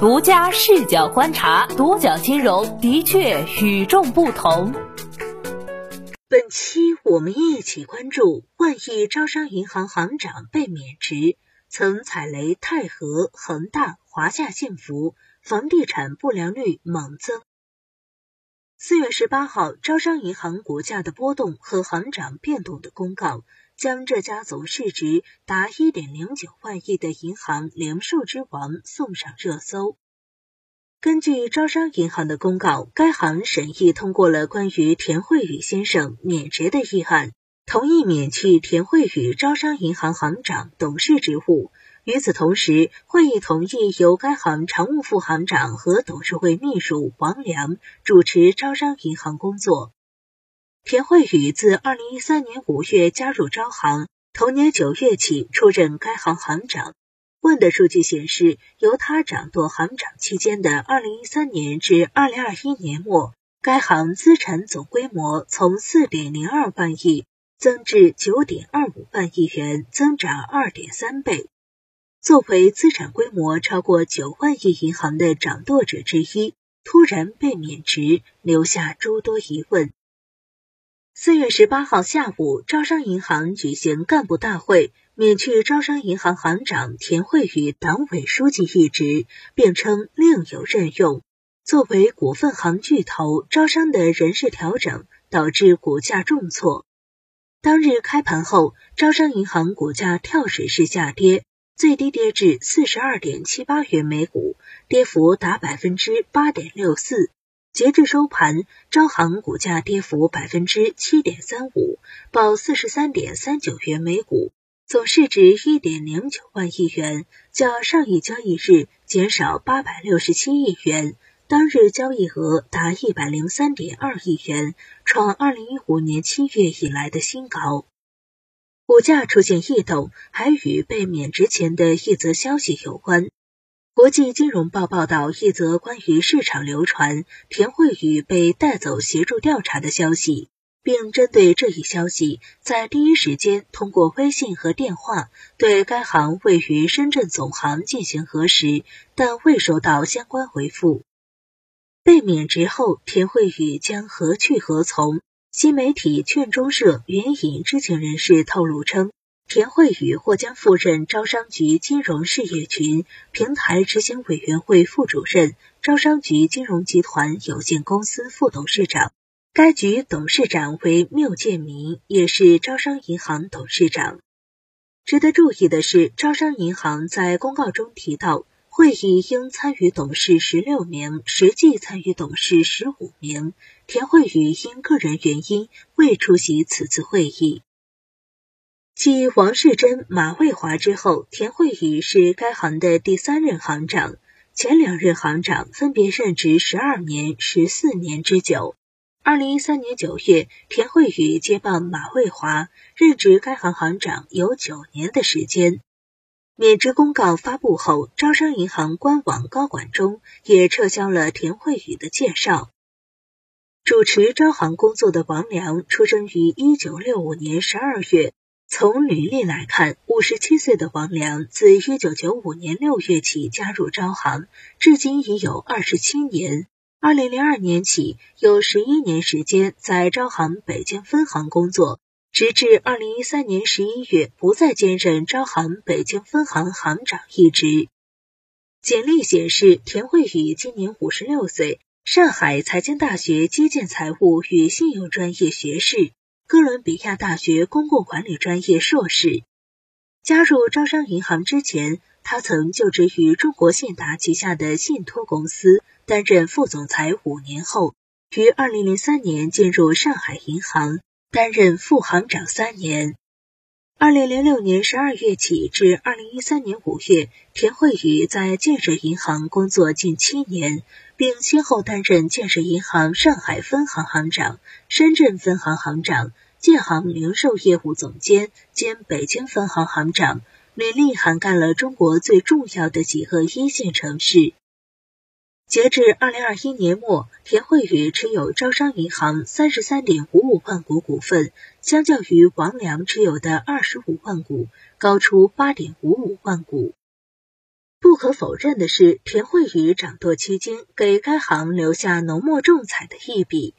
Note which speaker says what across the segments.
Speaker 1: 独家视角观察，独角金融的确与众不同。
Speaker 2: 本期我们一起关注：万亿招商银行行长被免职，曾踩雷泰禾、恒大、华夏幸福，房地产不良率猛增。四月十八号，招商银行股价的波动和行长变动的公告。将这家总市值达一点零九万亿的银行零售之王送上热搜。根据招商银行的公告，该行审议通过了关于田慧宇先生免职的议案，同意免去田慧宇招商银行行长、董事职务。与此同时，会议同意由该行常务副行长和董事会秘书王良主持招商银行工作。田慧宇自二零一三年五月加入招行，同年九月起出任该行行长。问的数据显示，由他掌舵行长期间的二零一三年至二零二一年末，该行资产总规模从四点零二万亿增至九点二五万亿元，增长二点三倍。作为资产规模超过九万亿银行的掌舵者之一，突然被免职，留下诸多疑问。四月十八号下午，招商银行举行干部大会，免去招商银行行长田慧宇党委书记一职，并称另有任用。作为股份行巨头，招商的人事调整导致股价重挫。当日开盘后，招商银行股价跳水式下跌，最低跌至四十二点七八元每股，跌幅达百分之八点六四。截至收盘，招行股价跌幅百分之七点三五，报四十三点三九元每股，总市值一点零九万亿元，较上一交易日减少八百六十七亿元，当日交易额达一百零三点二亿元，创二零一五年七月以来的新高。股价出现异动，还与被免职前的一则消息有关。国际金融报报道一则关于市场流传田慧宇被带走协助调查的消息，并针对这一消息，在第一时间通过微信和电话对该行位于深圳总行进行核实，但未收到相关回复。被免职后，田慧宇将何去何从？新媒体券中社援引知情人士透露称。田慧宇或将赴任招商局金融事业群平台执行委员会副主任、招商局金融集团有限公司副董事长。该局董事长为缪建民，也是招商银行董事长。值得注意的是，招商银行在公告中提到，会议应参与董事十六名，实际参与董事十五名。田慧宇因个人原因未出席此次会议。继王世贞、马蔚华之后，田慧宇是该行的第三任行长。前两任行长分别任职十二年、十四年之久。二零一三年九月，田慧宇接棒马蔚华，任职该行行长有九年的时间。免职公告发布后，招商银行官网高管中也撤销了田慧宇的介绍。主持招行工作的王良，出生于一九六五年十二月。从履历来看，五十七岁的王良自一九九五年六月起加入招行，至今已有二十七年。二零零二年起，有十一年时间在招行北京分行工作，直至二零一三年十一月不再兼任招行北京分行行长一职。简历显示，田慧宇今年五十六岁，上海财经大学基建财务与信用专业学士。哥伦比亚大学公共管理专业硕士。加入招商银行之前，他曾就职于中国信达旗下的信托公司，担任副总裁五年后，于二零零三年进入上海银行，担任副行长三年。二零零六年十二月起至二零一三年五月，田慧宇在建设银行工作近七年，并先后担任建设银行上海分行行长、深圳分行行长、建行零售业务总监兼北京分行行长，履历涵盖了中国最重要的几个一线城市。截至二零二一年末，田慧宇持有招商银行三十三点五五万股股份，相较于王良持有的二十五万股，高出八点五五万股。不可否认的是，田惠宇掌舵期间，给该行留下浓墨重彩的一笔。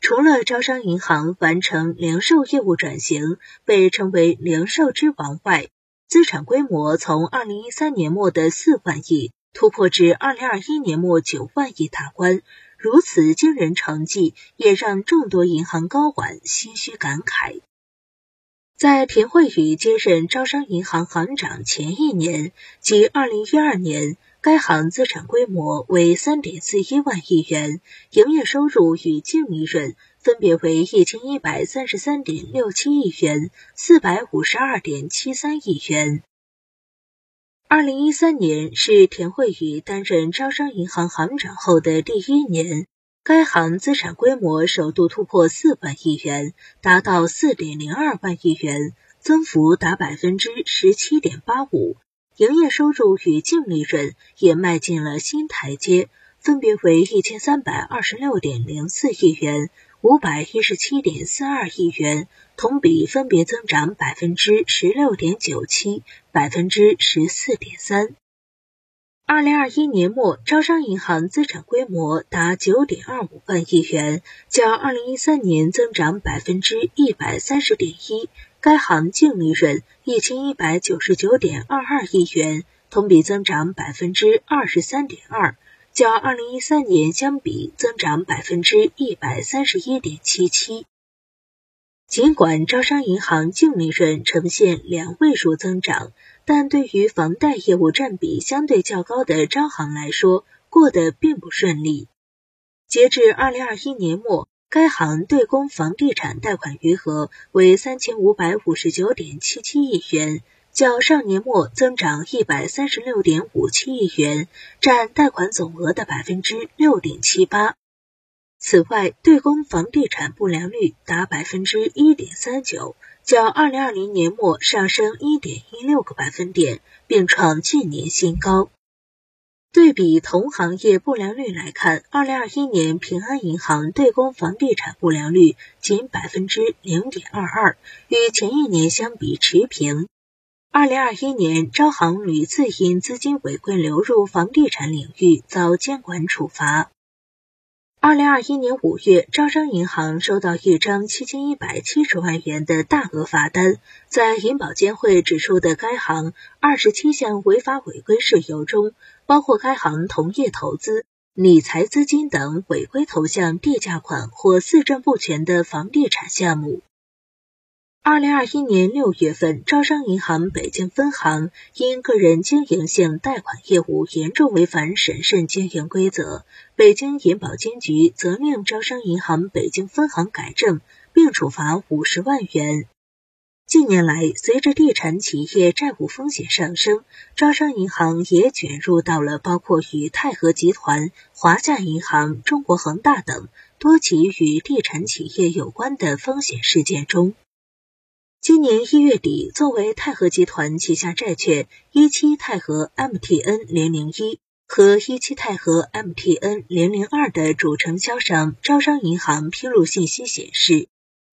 Speaker 2: 除了招商银行完成零售业务转型，被称为零售之王外，资产规模从二零一三年末的四万亿突破至二零二一年末九万亿大关。如此惊人成绩，也让众多银行高管唏嘘感慨。在田惠宇接任招商银行行长前一年，即二零一二年，该行资产规模为三点四一万亿元，营业收入与净利润分别为一千一百三十三点六七亿元、四百五十二点七三亿元。二零一三年是田惠宇担任招商银行行长后的第一年。该行资产规模首度突破四万亿元，达到四点零二万亿元，增幅达百分之十七点八五。营业收入与净利润也迈进了新台阶，分别为一千三百二十六点零四亿元、五百一十七点四二亿元，同比分别增长百分之十六点九七、百分之十四点三。二零二一年末，招商银行资产规模达九点二五万亿元，较二零一三年增长百分之一百三十点一。该行净利润一千一百九十九点二二亿元，同比增长百分之二十三点二，较二零一三年相比增长百分之一百三十一点七七。尽管招商银行净利润呈现两位数增长。但对于房贷业务占比相对较高的招行来说，过得并不顺利。截至二零二一年末，该行对公房地产贷款余额为三千五百五十九点七七亿元，较上年末增长一百三十六点五七亿元，占贷款总额的百分之六点七八。此外，对公房地产不良率达百分之一点三九。较二零二零年末上升一点一六个百分点，并创近年新高。对比同行业不良率来看，二零二一年平安银行对公房地产不良率仅百分之零点二二，与前一年相比持平。二零二一年招行屡次因资金违规流入房地产领域遭监管处罚。二零二一年五月，招商银行收到一张七千一百七十万元的大额罚单。在银保监会指出的该行二十七项违法违规事由中，包括该行同业投资、理财资金等违规投向地价款或四证不全的房地产项目。二零二一年六月份，招商银行北京分行因个人经营性贷款业务严重违反审慎经营规则，北京银保监局责令招商银行北京分行改正，并处罚五十万元。近年来，随着地产企业债务风险上升，招商银行也卷入到了包括与泰禾集团、华夏银行、中国恒大等多起与地产企业有关的风险事件中。今年一月底，作为泰禾集团旗下债券一期泰禾 MTN 零零一和一期泰禾 MTN 零零二的主承销商招商银行披露信息显示，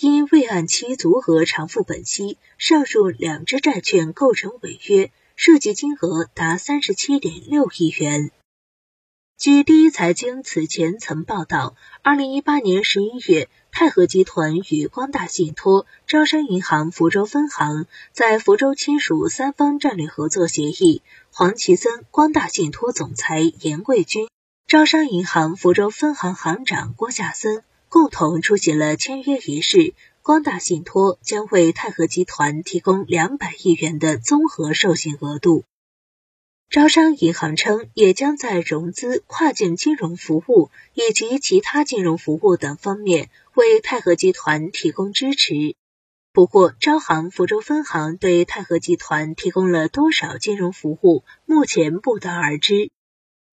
Speaker 2: 因未按期足额偿付本息，上述两只债券构成违约，涉及金额达三十七点六亿元。据第一财经此前曾报道，二零一八年十一月。泰禾集团与光大信托、招商银行福州分行在福州签署三方战略合作协议。黄奇森、光大信托总裁严贵军、招商银行福州分行行长郭夏森共同出席了签约仪式。光大信托将为泰禾集团提供两百亿元的综合授信额度。招商银行称，也将在融资、跨境金融服务以及其他金融服务等方面为泰禾集团提供支持。不过，招行福州分行对泰禾集团提供了多少金融服务，目前不得而知。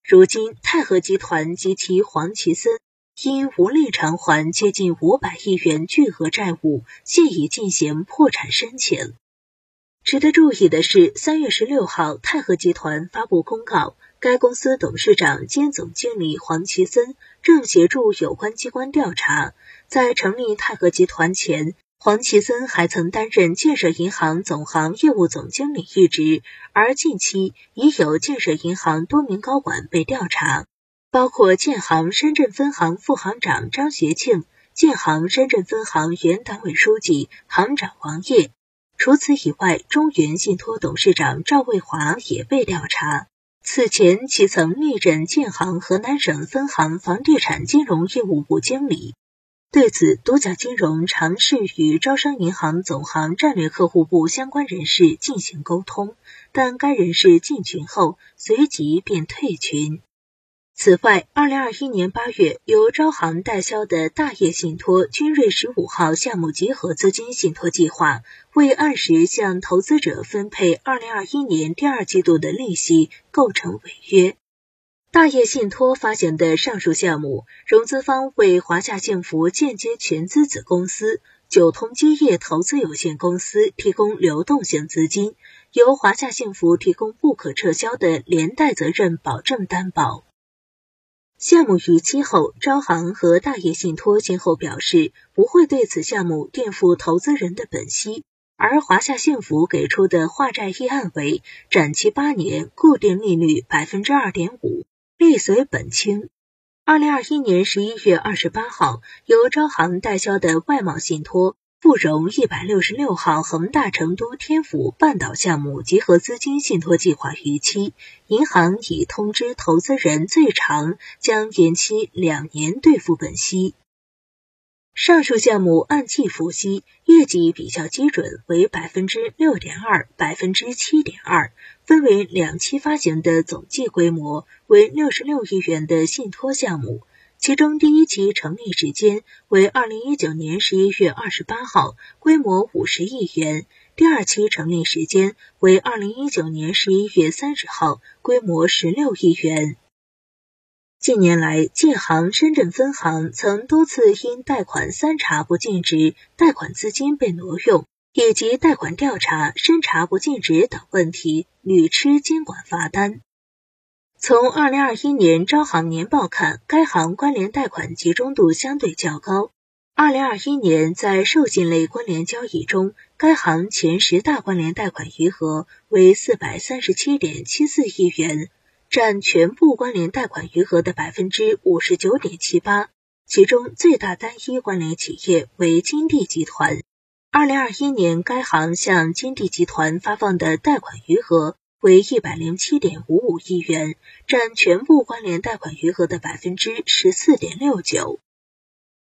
Speaker 2: 如今，泰禾集团及其黄奇森因无力偿还接近五百亿元巨额债务，现已进行破产申请。值得注意的是，三月十六号，泰禾集团发布公告，该公司董事长兼总经理黄奇森正协助有关机关调查。在成立泰禾集团前，黄奇森还曾担任建设银行总行业务总经理一职，而近期已有建设银行多名高管被调查，包括建行深圳分行副行长张学庆、建行深圳分行原党委书记、行长王烨。除此以外，中原信托董事长赵卫华也被调查。此前，其曾历任建行河南省分行房地产金融业务部经理。对此，独角金融尝试与招商银行总行战略客户部相关人士进行沟通，但该人士进群后随即便退群。此外，二零二一年八月，由招行代销的大业信托君瑞十五号项目集合资金信托计划，未按时向投资者分配二零二一年第二季度的利息，构成违约。大业信托发行的上述项目，融资方为华夏幸福间接全资子公司九通基业投资有限公司提供流动性资金，由华夏幸福提供不可撤销的连带责任保证担保。项目逾期后，招行和大业信托先后表示不会对此项目垫付投资人的本息，而华夏幸福给出的化债议案为展期八年，固定利率百分之二点五。利随本清。二零二一年十一月二十八号，由招行代销的外贸信托富融一百六十六号恒大成都天府半岛项目集合资金信托计划逾期，银行已通知投资人，最长将延期两年兑付本息。上述项目按季付息，业绩比较基准为百分之六点二、百分之七点二。分为两期发行的总计规模为六十六亿元的信托项目，其中第一期成立时间为二零一九年十一月二十八号，规模五十亿元；第二期成立时间为二零一九年十一月三十号，规模十六亿元。近年来，建行深圳分行曾多次因贷款三查不尽职，贷款资金被挪用。以及贷款调查、审查不尽职等问题，屡吃监管罚单。从二零二一年招行年报看，该行关联贷款集中度相对较高。二零二一年在授信类关联交易中，该行前十大关联贷款余额为四百三十七点七四亿元，占全部关联贷款余额的百分之五十九点七八。其中最大单一关联企业为金地集团。二零二一年，该行向金地集团发放的贷款余额为一百零七点五五亿元，占全部关联贷款余额的百分之十四点六九。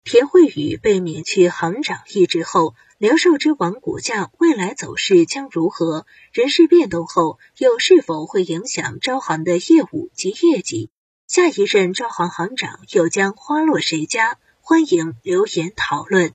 Speaker 2: 田慧宇被免去行长一职后，零售之王股价未来走势将如何？人事变动后，又是否会影响招行的业务及业绩？下一任招行行长又将花落谁家？欢迎留言讨论。